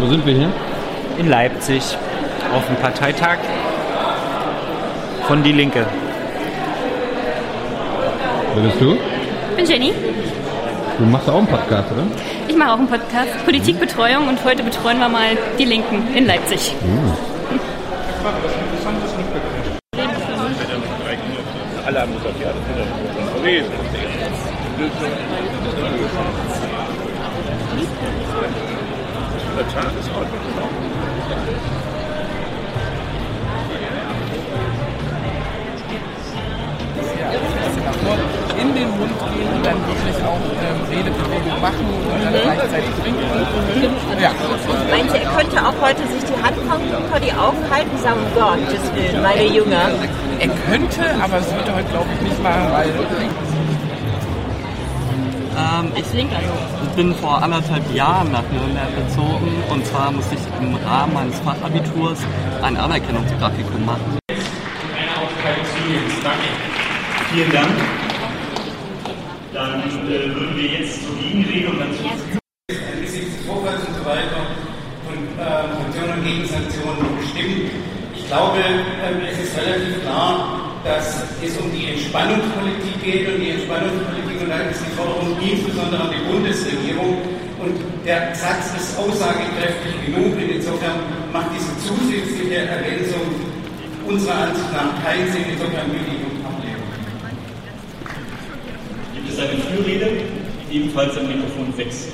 Wo sind wir hier? In Leipzig auf dem Parteitag von Die Linke. Wer bist du? Ich bin Jenny. Du machst auch einen Podcast, oder? Ich mache auch einen Podcast, Politikbetreuung und heute betreuen wir mal die Linken in Leipzig. Alle haben gesagt, ja, das wird gewesen. Der Tag ist heute. in den Mund gehen und dann wirklich auch ähm, Redebewegung machen und dann gleichzeitig trinken. Ja. Meinst du, er könnte auch heute sich die Hand vor die Augen halten und sagen, Gottes Willen, meine Jünger. Er könnte, aber das wird er heute, glaube ich, nicht machen, weil Ähm, ich bin vor anderthalb Jahren nach Nürnberg gezogen und zwar musste ich im Rahmen meines Fachabiturs ein Anerkennungspraktikum machen. Vielen Dank. Dann äh, würden wir jetzt zur Gegenrede und dann zu angesichts des Vorfalls und so weiter von äh, Sanktionen und Gegensanktionen bestimmt. Ich glaube, ähm, es ist relativ klar, dass es um die Entspannungspolitik geht und die Entspannungspolitik ist die Forderung insbesondere an die Bundesregierung und der Satz ist aussagekräftig genug und insofern macht diese zusätzliche Ergänzung unserer Ansicht nach keinen Sinn, insofern will ich ablehnen. Gibt es eine Fürrede? Ebenfalls am Mikrofon 6.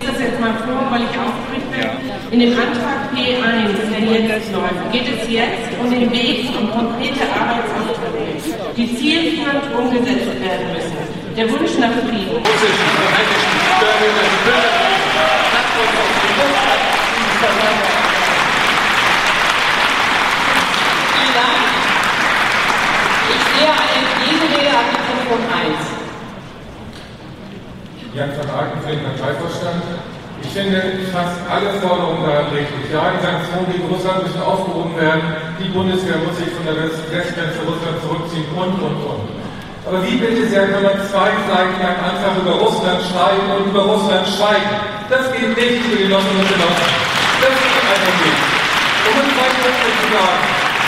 Ich lese das jetzt mal vor, weil ich aufgeregt bin. In dem Antrag P1, der jetzt läuft, geht es jetzt um den Weg um konkrete Arbeitsaufträge, die zielführend umgesetzt werden müssen. Der Wunsch nach Frieden. Ich sehe eine Gegenrede am Mikrofon 1. Jan van Aken für den Parteivorstand. Ich finde fast alle Forderungen daran richtig. Ja, die Sanktionen gegen Russland müssen aufgehoben werden. Die Bundeswehr muss sich von der Westgrenze Russland zurückziehen und, und, und. Aber wie bitte sehr kann man zwei Seiten lang einfach über Russland schreiben und über Russland schweigen? Das geht nicht, liebe Genossinnen und Genossen. Das geht einfach nicht. Um es zwei Punkte zu sagen.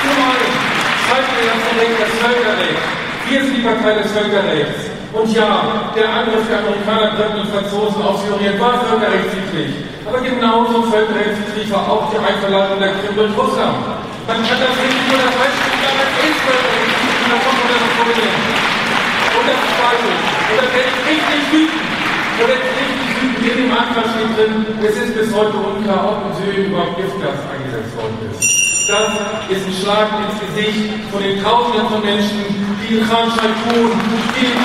Zum einen schreiben wir das Recht das Völkerrecht. Wir sind die Partei des Völkerrechts. Und ja, der Angriff der Amerikaner, Briten und Franzosen auf Syrien war völkerrechtswidrig. Aber genauso völkerrechtswidrig war auch die Einverladung der Krim durch Russland. Man kann das nicht nur das sagen, das ist völkerrechtswidrig, und da kommt man das Problem. Und das Und das ich richtig wütend, da werde ich richtig wütend, in dem Antrag steht drin, es ist bis heute unklar, ob in Syrien überhaupt Giftgas eingesetzt worden ist. Das ist ein Schlag ins Gesicht von den Tausenden von Menschen, die in Khan Shaikun, die in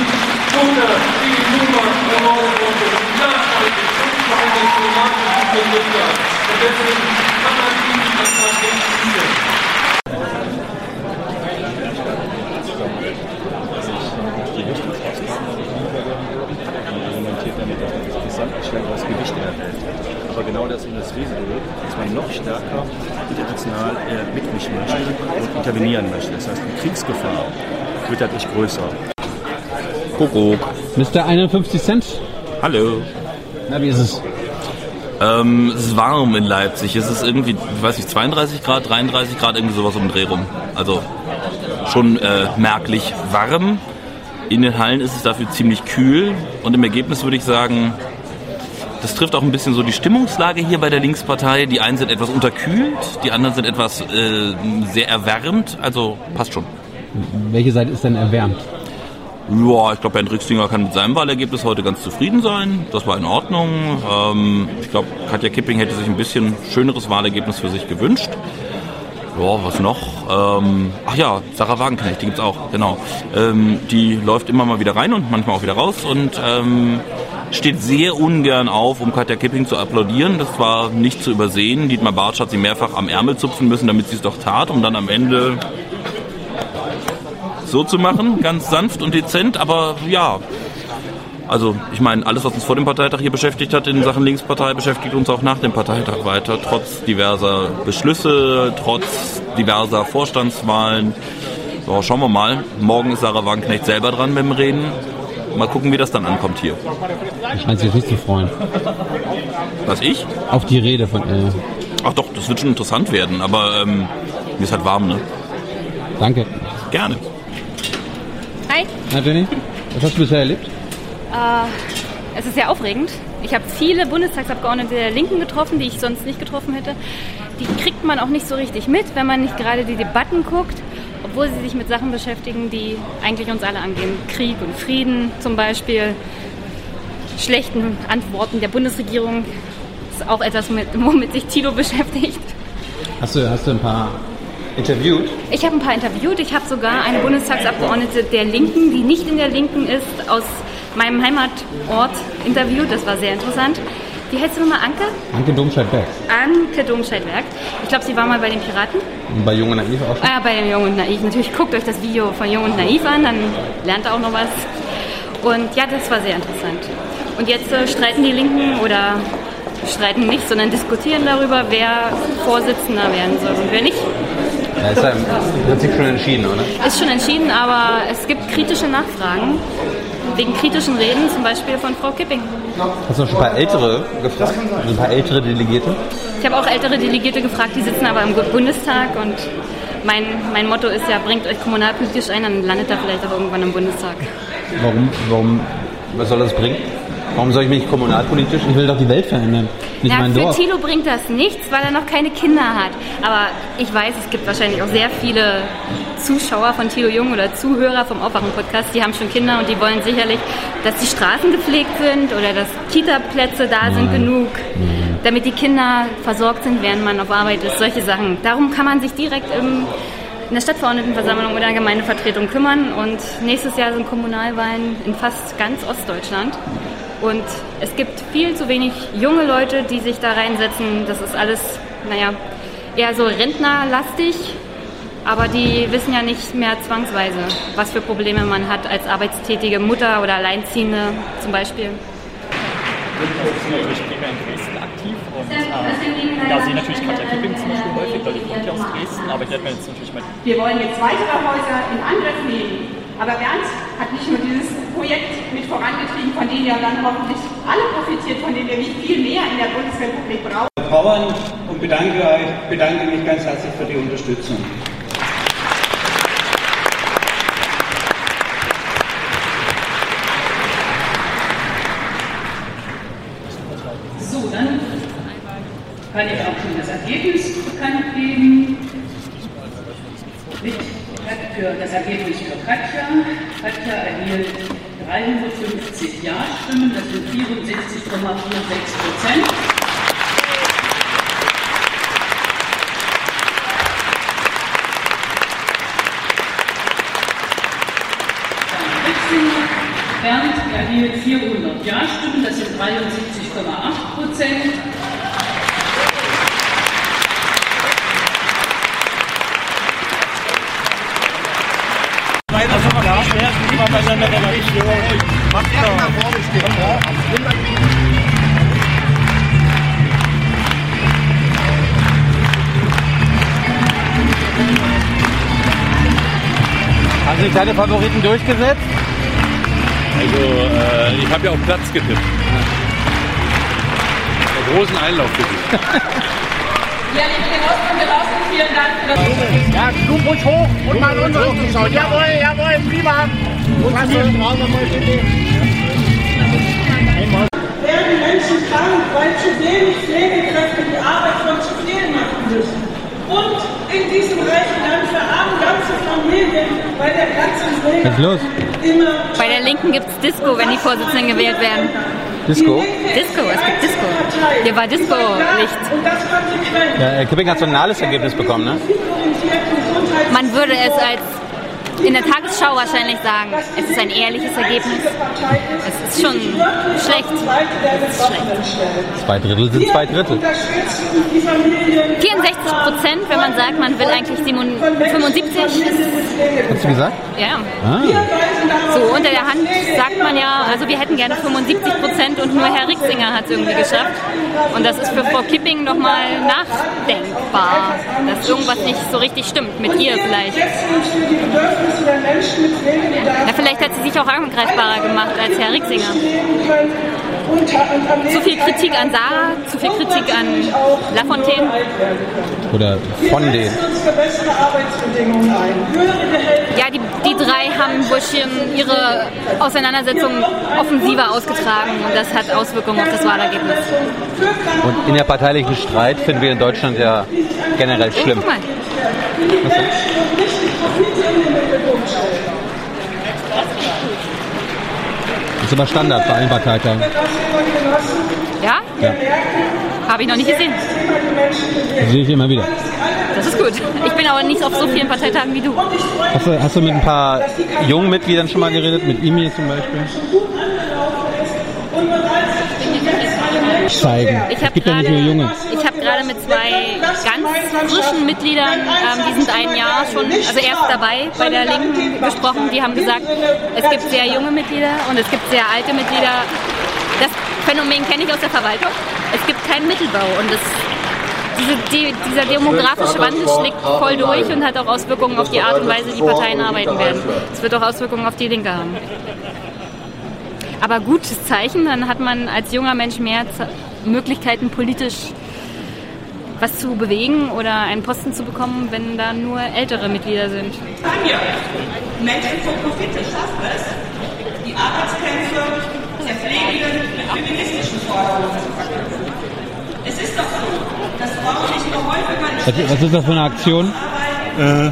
Gunter, die in Numa ermordet wurden, nachhaltig und vor allem diplomatisch und Giftgas. Und deswegen kann man diesen Antrag nicht ziehen. Man das Gewicht erhält. Aber genau das ist das Risiko, dass man noch stärker international äh, mitmischen möchte und intervenieren möchte. Das heißt, die Kriegsgefahr wird dadurch größer. Kuckuck. Mr. 51 Cent? Hallo. Na, wie ist es? Ähm, es ist warm in Leipzig. Es ist irgendwie, ich weiß nicht, 32 Grad, 33 Grad, irgendwie sowas um den Dreh rum. Also schon äh, merklich warm. In den Hallen ist es dafür ziemlich kühl. Und im Ergebnis würde ich sagen, das trifft auch ein bisschen so die Stimmungslage hier bei der Linkspartei. Die einen sind etwas unterkühlt, die anderen sind etwas äh, sehr erwärmt. Also passt schon. Welche Seite ist denn erwärmt? Ja, ich glaube, Bernd Rixtinger kann mit seinem Wahlergebnis heute ganz zufrieden sein. Das war in Ordnung. Ähm, ich glaube, Katja Kipping hätte sich ein bisschen schöneres Wahlergebnis für sich gewünscht. Ja, was noch? Ähm, ach ja, Sarah Wagenknecht, die gibt's auch, genau. Ähm, die läuft immer mal wieder rein und manchmal auch wieder raus und ähm, steht sehr ungern auf, um Katja Kipping zu applaudieren. Das war nicht zu übersehen. Dietmar Bartsch hat sie mehrfach am Ärmel zupfen müssen, damit sie es doch tat, um dann am Ende so zu machen, ganz sanft und dezent, aber ja. Also ich meine, alles, was uns vor dem Parteitag hier beschäftigt hat in Sachen Linkspartei, beschäftigt uns auch nach dem Parteitag weiter, trotz diverser Beschlüsse, trotz diverser Vorstandswahlen. So, schauen wir mal. Morgen ist Sarah Wagenknecht selber dran mit dem Reden. Mal gucken, wie das dann ankommt hier. Ich scheint sich nicht zu freuen. Was ich? Auf die Rede von. Äh, Ach doch, das wird schon interessant werden, aber ähm, mir ist halt warm, ne? danke. Gerne. Hi. Na Jenny, was hast du bisher erlebt? Äh, es ist sehr aufregend. Ich habe viele Bundestagsabgeordnete der Linken getroffen, die ich sonst nicht getroffen hätte. Die kriegt man auch nicht so richtig mit, wenn man nicht gerade die Debatten guckt, obwohl sie sich mit Sachen beschäftigen, die eigentlich uns alle angehen. Krieg und Frieden zum Beispiel, schlechten Antworten der Bundesregierung. ist auch etwas, mit- womit sich Tilo beschäftigt. Hast du, hast du ein paar interviewt? Ich habe ein paar interviewt. Ich habe sogar eine Bundestagsabgeordnete der Linken, die nicht in der Linken ist, aus meinem Heimatort interviewt. Das war sehr interessant. Wie heißt sie nochmal? Anke? Anke Domscheit-Beck. Anke Domscheit-Werk. Ich glaube, sie war mal bei den Piraten. Und bei Jung und Naiv auch schon. Ah, bei dem Jung und Naiv. Natürlich guckt euch das Video von Jung und Naiv an, dann lernt ihr auch noch was. Und ja, das war sehr interessant. Und jetzt äh, streiten die Linken oder streiten nicht, sondern diskutieren darüber, wer Vorsitzender werden soll und wer nicht. Ja, ist ja im Prinzip schon entschieden, oder? Ist schon entschieden, aber es gibt kritische Nachfragen. Wegen kritischen Reden, zum Beispiel von Frau Kipping. Hast du noch schon ein paar ältere gefragt? Also ein paar ältere Delegierte? Ich habe auch ältere Delegierte gefragt, die sitzen aber im Bundestag und mein, mein Motto ist ja, bringt euch kommunalpolitisch ein, dann landet er vielleicht auch irgendwann im Bundestag. Warum, warum, was soll das bringen? Warum soll ich mich kommunalpolitisch? Ich will doch die Welt verändern, nicht Ja, mein für Dorf. Thilo bringt das nichts, weil er noch keine Kinder hat. Aber ich weiß, es gibt wahrscheinlich auch sehr viele Zuschauer von Thilo Jung oder Zuhörer vom Aufwachen-Podcast, die haben schon Kinder und die wollen sicherlich, dass die Straßen gepflegt sind oder dass Kita-Plätze da sind Nein. genug, damit die Kinder versorgt sind, während man auf Arbeit ist. Solche Sachen. Darum kann man sich direkt im, in der Stadtverordnetenversammlung oder in der Gemeindevertretung kümmern. Und nächstes Jahr sind Kommunalwahlen in fast ganz Ostdeutschland. Und es gibt viel zu wenig junge Leute, die sich da reinsetzen. Das ist alles, naja, eher so rentnerlastig. Aber die wissen ja nicht mehr zwangsweise, was für Probleme man hat als arbeitstätige Mutter oder Alleinziehende zum Beispiel. Ich bin natürlich primär in Dresden aktiv und äh, da sehe ich natürlich Katja Kipping zum Beispiel häufig, weil die kommt ja aus Dresden, aber ich werde mir jetzt natürlich mal Wir wollen jetzt weitere Häuser in Angriff nehmen. Aber Bernd hat nicht nur dieses Projekt mit vorangetrieben, von dem ja dann hoffentlich alle profitiert, von dem wir nicht viel mehr in der Bundesrepublik brauchen. Bauern und bedanke, euch, bedanke mich ganz herzlich für die Unterstützung. So, dann kann ich auch schon das Ergebnis bekannt geben. Mit, für das Ergebnis für Katja erhielt 350 Ja-Stimmen, das sind 64,46 Prozent. Bernd erhielt 400 Ja-Stimmen, das sind 73,8 Prozent. Deine Favoriten durchgesetzt? Also, äh, ich habe ja auf Platz getippt. Der großen Einlauf getippt. Ja, liebe Genossen, Genossen, vielen Dank für das Ja, du ruhig hoch und mal unsere zuschauen. Jawohl, jawohl, prima. Klasse. werden Menschen krank, weil zu wenig Pflegekräfte die Arbeit von zu viel machen müssen. Und in diesem reichen Land verarmen ganze Familien, weil der Platz Was ist los? immer Bei der Linken gibt es Disco, wenn die Vorsitzenden gewählt werden. Disco? Disco, es gibt Disco. Hier war Disco-Licht. und das konsequent. Ja, Kipping hat so ein nahles Ergebnis bekommen, ne? Man würde es als in der Tagesschau wahrscheinlich sagen, es ist ein ehrliches Ergebnis. Es ist schon schlecht. Es ist schlecht. Zwei Drittel sind zwei Drittel. 64 Prozent, wenn man sagt, man will eigentlich 75, ist, Hast du gesagt? ja. Ah. So unter der Hand sagt man ja, also wir hätten gerne 75 Prozent und nur Herr Rixinger hat es irgendwie geschafft. Und das ist für Frau Kipping nochmal nachdenkbar, dass irgendwas nicht so richtig stimmt mit ihr vielleicht. Ja, vielleicht hat sie sich auch angreifbarer gemacht als Herr Rixinger. Zu viel Kritik an Sarah, zu viel Kritik an Lafontaine. Oder von denen. Ja, die, die drei schon ihre Auseinandersetzung offensiver ausgetragen und das hat Auswirkungen auf das Wahlergebnis. Und in der parteilichen Streit finden wir in Deutschland ja generell schlimm. Guck mal. Das ist aber Standard bei allen Parteitagen. Ja? Ja. Habe ich noch nicht gesehen. Das sehe ich immer wieder. Das ist gut. Ich bin aber nicht auf so vielen Parteitagen wie du. Hast du, hast du mit ein paar jungen Mitgliedern schon mal geredet? Mit Imi zum Beispiel? Zeigen. Ich habe ja gerade habe gerade mit zwei ganz frischen Mitgliedern, ähm, die sind ein Jahr schon, also erst dabei bei der Linken gesprochen. Die haben gesagt, es gibt sehr junge Mitglieder und es gibt sehr alte Mitglieder. Das Phänomen kenne ich aus der Verwaltung. Es gibt keinen Mittelbau und das, diese, die, dieser demografische Wandel schlägt voll durch und hat auch Auswirkungen auf die Art und Weise, wie Parteien arbeiten werden. Es wird auch Auswirkungen auf die Linke haben. Aber gutes Zeichen, dann hat man als junger Mensch mehr Z Möglichkeiten, politisch was zu bewegen oder einen Posten zu bekommen, wenn da nur ältere Mitglieder sind. Tanja, Menschen für Profite schaffen es, die Arbeitskämpfe der mit feministischen Forderungen zu verknüpfen. Es ist doch so, dass Frauen nicht nur häufiger Was, was ist das für eine Aktion? Äh,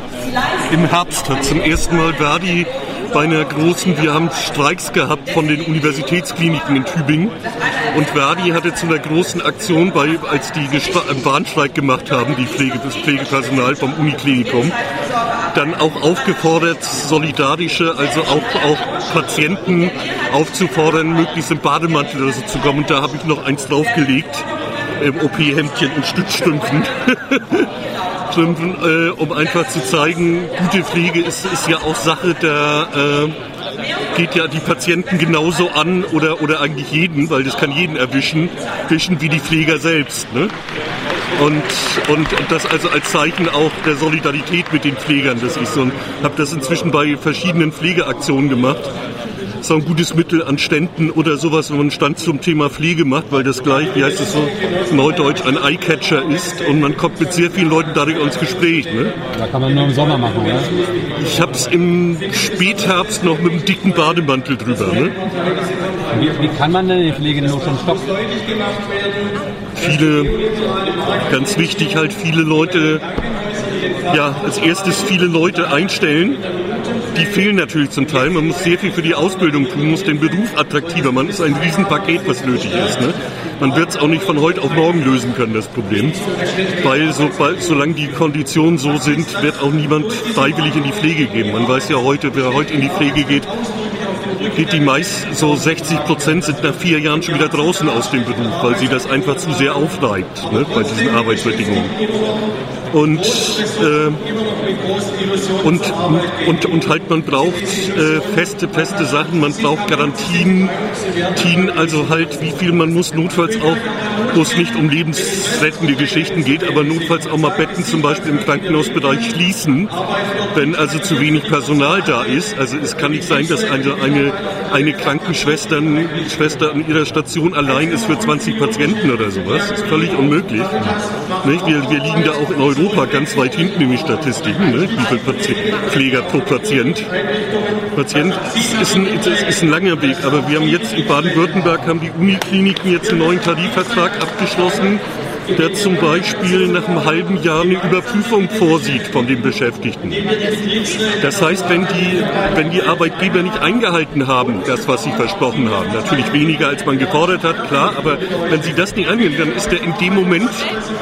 Im Herbst hat zum ersten Mal Verdi bei einer großen, wir haben Streiks gehabt von den Universitätskliniken in Tübingen und Verdi hatte zu einer großen Aktion, bei, als die einen Bahnstreik gemacht haben, die Pflege, das Pflegepersonal vom Uniklinikum, dann auch aufgefordert, solidarische, also auch, auch Patienten aufzufordern, möglichst im Bademantel oder so zu kommen. Und da habe ich noch eins draufgelegt, im OP-Hemdchen und Stützstrümpfen. Strümpfen, äh, um einfach zu zeigen, gute Pflege ist, ist ja auch Sache der, äh, geht ja die Patienten genauso an oder, oder eigentlich jeden, weil das kann jeden erwischen, wischen wie die Pfleger selbst. Ne? Und, und das also als Zeichen auch der Solidarität mit den Pflegern, das ist so. Und habe das inzwischen bei verschiedenen Pflegeaktionen gemacht ist auch ein gutes Mittel an Ständen oder sowas, wenn man einen Stand zum Thema Pflege macht, weil das gleich, wie heißt es so, neudeutsch ein Eyecatcher ist und man kommt mit sehr vielen Leuten dadurch ins Gespräch. Ne? Da kann man nur im Sommer machen, oder? Ich habe es im Spätherbst noch mit einem dicken Bademantel drüber. Ne? Wie, wie kann man denn die Pflegenot schon stoppen? Viele, ganz wichtig halt, viele Leute, ja, als erstes viele Leute einstellen. Die fehlen natürlich zum Teil. Man muss sehr viel für die Ausbildung tun, muss den Beruf attraktiver. Man ist ein Riesenpaket, was nötig ist. Ne? Man wird es auch nicht von heute auf morgen lösen können, das Problem. Weil sobald, solange die Konditionen so sind, wird auch niemand freiwillig in die Pflege gehen. Man weiß ja heute, wer heute in die Pflege geht, geht die meist, so 60 Prozent sind nach vier Jahren schon wieder draußen aus dem Beruf, weil sie das einfach zu sehr aufreibt ne, bei diesen Arbeitsbedingungen. Und, äh, und, und, und halt man braucht äh, feste, feste Sachen, man braucht Garantien, Tien, also halt wie viel man muss, notfalls auch, wo es nicht um lebensrettende Geschichten geht, aber notfalls auch mal Betten zum Beispiel im Krankenhausbereich schließen, wenn also zu wenig Personal da ist. Also es kann nicht sein, dass eine, eine, eine Krankenschwester Schwester an ihrer Station allein ist für 20 Patienten oder sowas. Das ist völlig unmöglich. Nicht? Wir, wir liegen da auch in Europa ganz weit hinten in den Statistiken, ne? wie viel Pati Pfleger pro Patient. Patient ist, ein, ist ein langer Weg, aber wir haben jetzt in Baden-Württemberg haben die Unikliniken jetzt einen neuen Tarifvertrag abgeschlossen, der zum Beispiel nach einem halben Jahr eine Überprüfung vorsieht von den Beschäftigten. Das heißt, wenn die, wenn die Arbeitgeber nicht eingehalten haben, das, was sie versprochen haben, natürlich weniger als man gefordert hat, klar, aber wenn sie das nicht angehen, dann ist der in dem Moment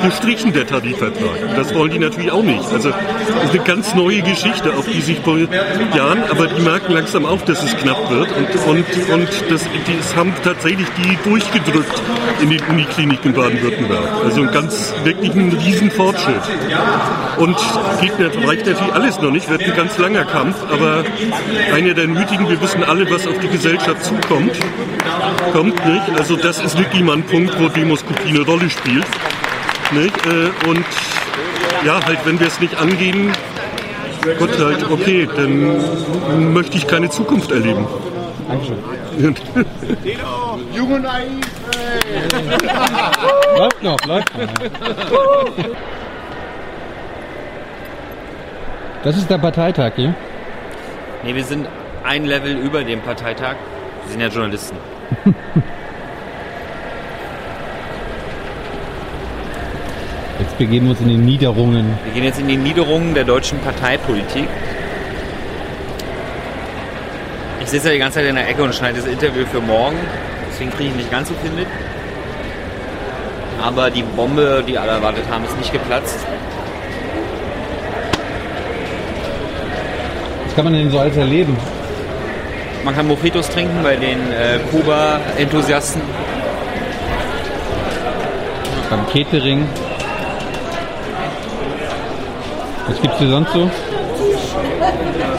gestrichen, der Tarifvertrag. Das wollen die natürlich auch nicht. Also das ist eine ganz neue Geschichte, auf die sich vor Jahren, aber die merken langsam auch, dass es knapp wird und, und, und das, die, das haben tatsächlich die durchgedrückt in den Unikliniken in Baden-Württemberg. Also Also ein ganz, wirklich ein Riesenfortschritt. Und geht nicht, reicht natürlich alles noch nicht, wird ein ganz langer Kampf, aber einer der nötigen, wir wissen alle, was auf die Gesellschaft zukommt. Kommt nicht. Also das ist wirklich mal ein Punkt, wo Demoskopie eine Rolle spielt. Nicht? Äh, Und ja, halt, wenn wir es nicht angehen, Gott halt, okay, dann möchte ich keine Zukunft erleben. Dankeschön. Jung und naiv. Läuft noch, läuft noch. Das ist der Parteitag hier. Nee, wir sind ein Level über dem Parteitag. Wir sind ja Journalisten. Jetzt begeben wir uns in die Niederungen. Wir gehen jetzt in die Niederungen der deutschen Parteipolitik. Ich sitze ja die ganze Zeit in der Ecke und schneide das Interview für morgen. Deswegen kriege ich nicht ganz so viel mit. Aber die Bombe, die alle erwartet haben, ist nicht geplatzt. Was kann man denn so alles erleben? Man kann Mojitos trinken bei den äh, Kuba-Enthusiasten. Beim Catering. Was gibt's hier sonst so?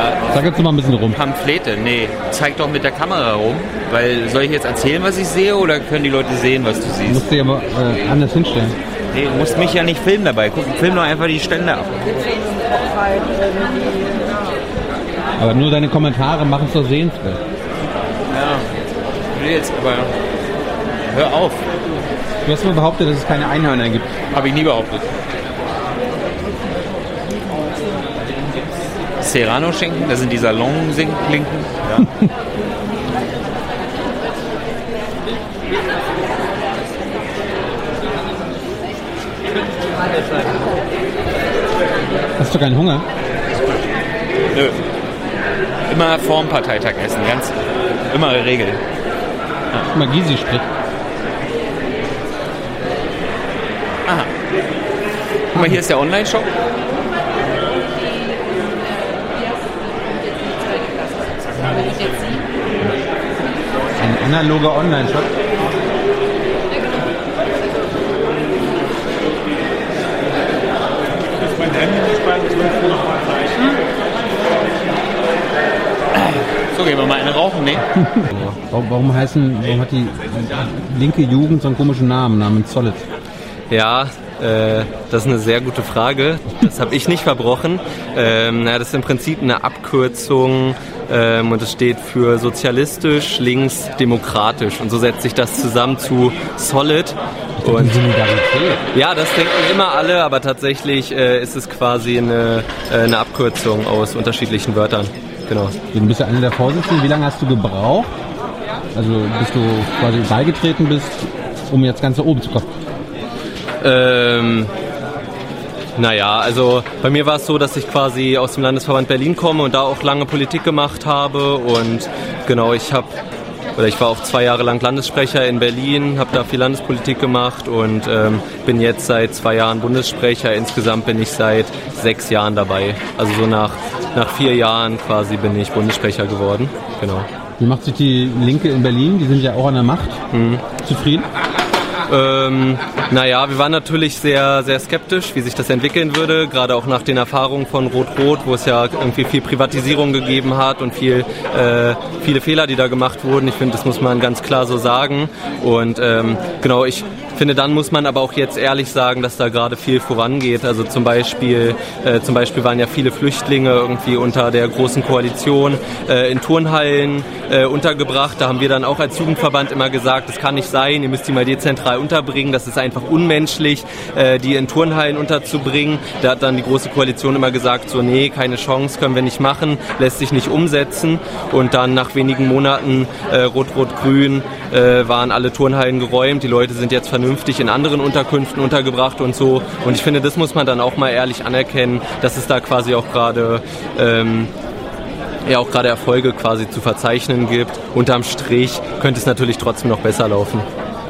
Ja, Sag jetzt mal ein bisschen rum. Pamphlete, nee. Zeig doch mit der Kamera rum. Weil soll ich jetzt erzählen, was ich sehe, oder können die Leute sehen, was du Du siehst? musst dich aber äh, anders hinstellen. Nee, du musst mich ja nicht filmen dabei. Guck, film doch einfach die Stände ab. Aber nur deine Kommentare machen es doch sehenswert. Ja, jetzt aber. Hör auf. Du hast mal behauptet, dass es keine Einhörner gibt. Habe ich nie behauptet. Serrano-Schinken, das sind die Salon-Klinken. Ja. Hast du keinen Hunger? Nö. Immer vorm Parteitag essen, ganz immer Regel. Guck mal, Gysi spricht. Aha. Guck mal, hier ist der Online-Shop. Ein analoger Online-Shop. Das ist mein Handy-Speise, das will ich noch mal zeichnen. So, gehen wir mal eine rauchen, ne? Warum, warum heißen, warum hat die linke Jugend so einen komischen Namen namens Solid? Ja, äh, das ist eine sehr gute Frage. Das habe ich nicht verbrochen. Ähm, na, das ist im Prinzip eine Abkürzung ähm, und es steht für sozialistisch, links, demokratisch. Und so setzt sich das zusammen zu Solid. Und ja, das denken immer alle, aber tatsächlich äh, ist es quasi eine, äh, eine Abkürzung aus unterschiedlichen Wörtern. Genau. Du bist ja einer der Vorsitzenden. Wie lange hast du gebraucht? Also bis du quasi beigetreten bist, um jetzt ganz nach oben zu kommen? Ähm, naja, also bei mir war es so, dass ich quasi aus dem Landesverband Berlin komme und da auch lange Politik gemacht habe und genau, ich habe oder ich war auch zwei Jahre lang Landessprecher in Berlin, habe da viel Landespolitik gemacht und ähm, bin jetzt seit zwei Jahren Bundessprecher. Insgesamt bin ich seit sechs Jahren dabei. Also so nach, nach vier Jahren quasi bin ich Bundessprecher geworden. Genau. Wie macht sich die Linke in Berlin? Die sind ja auch an der Macht. Zufrieden? Ähm, naja, wir waren natürlich sehr, sehr skeptisch, wie sich das entwickeln würde, gerade auch nach den Erfahrungen von Rot-Rot, wo es ja irgendwie viel Privatisierung gegeben hat und viel, äh, viele Fehler, die da gemacht wurden. Ich finde, das muss man ganz klar so sagen. Und ähm, genau, ich finde, dann muss man aber auch jetzt ehrlich sagen, dass da gerade viel vorangeht. Also zum Beispiel, äh, zum Beispiel waren ja viele Flüchtlinge irgendwie unter der großen Koalition äh, in Turnhallen äh, untergebracht. Da haben wir dann auch als Jugendverband immer gesagt, das kann nicht sein, ihr müsst die mal dezentral unterbringen. Das ist einfach unmenschlich, äh, die in Turnhallen unterzubringen. Da hat dann die große Koalition immer gesagt, so nee, keine Chance, können wir nicht machen, lässt sich nicht umsetzen. Und dann nach wenigen Monaten äh, Rot-Rot-Grün äh, waren alle Turnhallen geräumt. Die Leute sind jetzt vernünftig in anderen Unterkünften untergebracht und so. Und ich finde, das muss man dann auch mal ehrlich anerkennen, dass es da quasi auch gerade ähm, ja auch gerade Erfolge quasi zu verzeichnen gibt. Unterm Strich könnte es natürlich trotzdem noch besser laufen.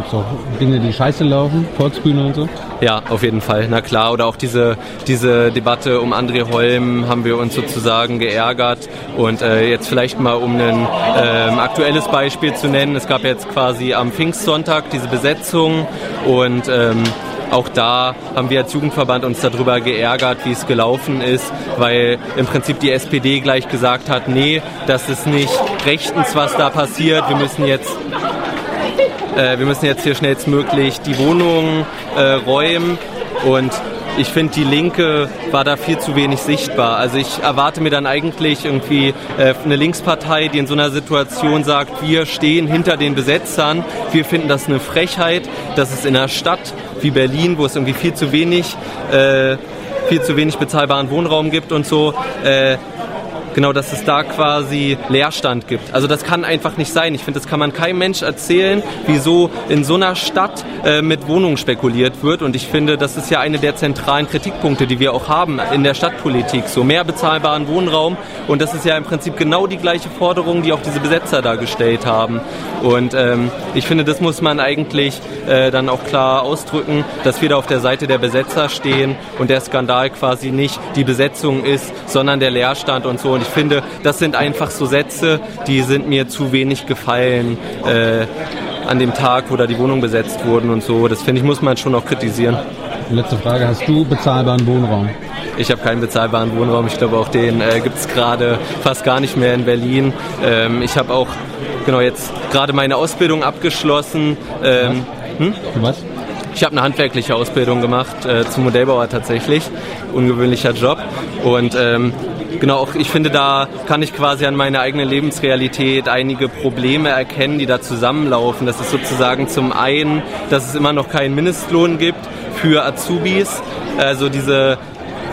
Gibt es auch Dinge, die scheiße laufen, Volksbühne und so? Ja, auf jeden Fall, na klar. Oder auch diese, diese Debatte um André Holm haben wir uns sozusagen geärgert. Und äh, jetzt vielleicht mal um ein ähm, aktuelles Beispiel zu nennen. Es gab jetzt quasi am Pfingstsonntag diese Besetzung und ähm, auch da haben wir als Jugendverband uns darüber geärgert, wie es gelaufen ist, weil im Prinzip die SPD gleich gesagt hat, nee, das ist nicht rechtens, was da passiert. Wir müssen jetzt äh, wir müssen jetzt hier schnellstmöglich die Wohnungen äh, räumen und ich finde, die Linke war da viel zu wenig sichtbar. Also ich erwarte mir dann eigentlich irgendwie äh, eine Linkspartei, die in so einer Situation sagt, wir stehen hinter den Besetzern, wir finden das eine Frechheit, dass es in einer Stadt wie Berlin, wo es irgendwie viel zu wenig, äh, viel zu wenig bezahlbaren Wohnraum gibt und so, äh, genau, dass es da quasi Leerstand gibt. Also das kann einfach nicht sein. Ich finde, das kann man keinem Mensch erzählen, wieso in so einer Stadt äh, mit Wohnungen spekuliert wird. Und ich finde, das ist ja eine der zentralen Kritikpunkte, die wir auch haben in der Stadtpolitik. So mehr bezahlbaren Wohnraum. Und das ist ja im Prinzip genau die gleiche Forderung, die auch diese Besetzer da gestellt haben. Und ähm, ich finde, das muss man eigentlich äh, dann auch klar ausdrücken, dass wir da auf der Seite der Besetzer stehen und der Skandal quasi nicht die Besetzung ist, sondern der Leerstand und so. Und ich finde, das sind einfach so Sätze, die sind mir zu wenig gefallen äh, an dem Tag, wo da die Wohnungen besetzt wurden und so. Das finde ich, muss man schon auch kritisieren. Letzte Frage, hast du bezahlbaren Wohnraum? Ich habe keinen bezahlbaren Wohnraum. Ich glaube, auch den äh, gibt es gerade fast gar nicht mehr in Berlin. Ähm, ich habe auch genau jetzt gerade meine Ausbildung abgeschlossen. Ähm, hm? Was? Ich habe eine handwerkliche Ausbildung gemacht äh, zum Modellbauer tatsächlich. Ungewöhnlicher Job. Und ähm, genau, auch ich finde, da kann ich quasi an meiner eigenen Lebensrealität einige Probleme erkennen, die da zusammenlaufen. Das ist sozusagen zum einen, dass es immer noch keinen Mindestlohn gibt für Azubis. Also diese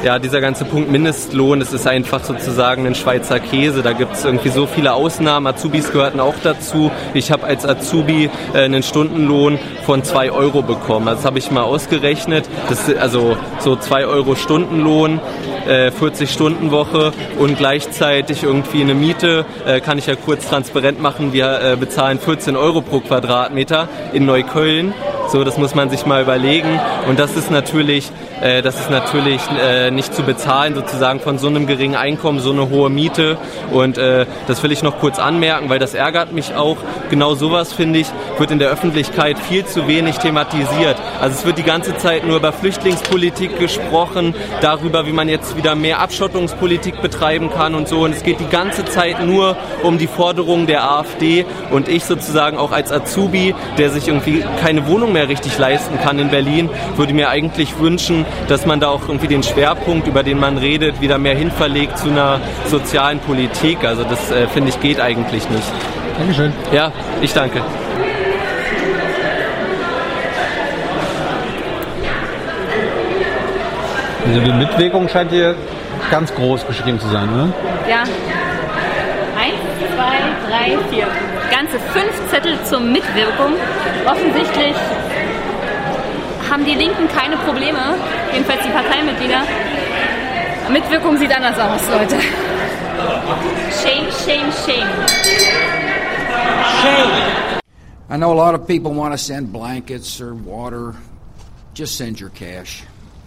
ja, dieser ganze Punkt Mindestlohn, das ist einfach sozusagen ein Schweizer Käse. Da gibt es irgendwie so viele Ausnahmen. Azubis gehörten auch dazu. Ich habe als Azubi äh, einen Stundenlohn von 2 Euro bekommen. Das habe ich mal ausgerechnet. Das ist also so 2 Euro Stundenlohn. 40-Stunden-Woche äh, und gleichzeitig irgendwie eine Miete, äh, kann ich ja kurz transparent machen, wir äh, bezahlen 14 Euro pro Quadratmeter in Neukölln. So, das muss man sich mal überlegen. Und das ist natürlich äh, das ist natürlich äh, nicht zu bezahlen, sozusagen von so einem geringen Einkommen, so eine hohe Miete. Und äh, das will ich noch kurz anmerken, weil das ärgert mich auch. Genau sowas, finde ich, wird in der Öffentlichkeit viel zu wenig thematisiert. Also es wird die ganze Zeit nur über Flüchtlingspolitik gesprochen, darüber, wie man jetzt wieder mehr Abschottungspolitik betreiben kann und so. Und es geht die ganze Zeit nur um die Forderungen der AfD. Und ich sozusagen auch als Azubi, der sich irgendwie keine Wohnung mehr richtig leisten kann in Berlin, würde mir eigentlich wünschen, dass man da auch irgendwie den Schwerpunkt, über den man redet, wieder mehr hinverlegt zu einer sozialen Politik. Also das äh, finde ich geht eigentlich nicht. Dankeschön. Ja, ich danke. Also die Mitwirkung scheint hier ganz groß geschrieben zu sein, ne? Ja. Eins, zwei, drei, vier. Ganze fünf Zettel zur Mitwirkung. Offensichtlich haben die Linken keine Probleme, jedenfalls die Parteimitglieder. Mitwirkung sieht anders aus, Leute. Shame, shame, shame. Shame. I know a lot of people want to send blankets or water. Just send your cash.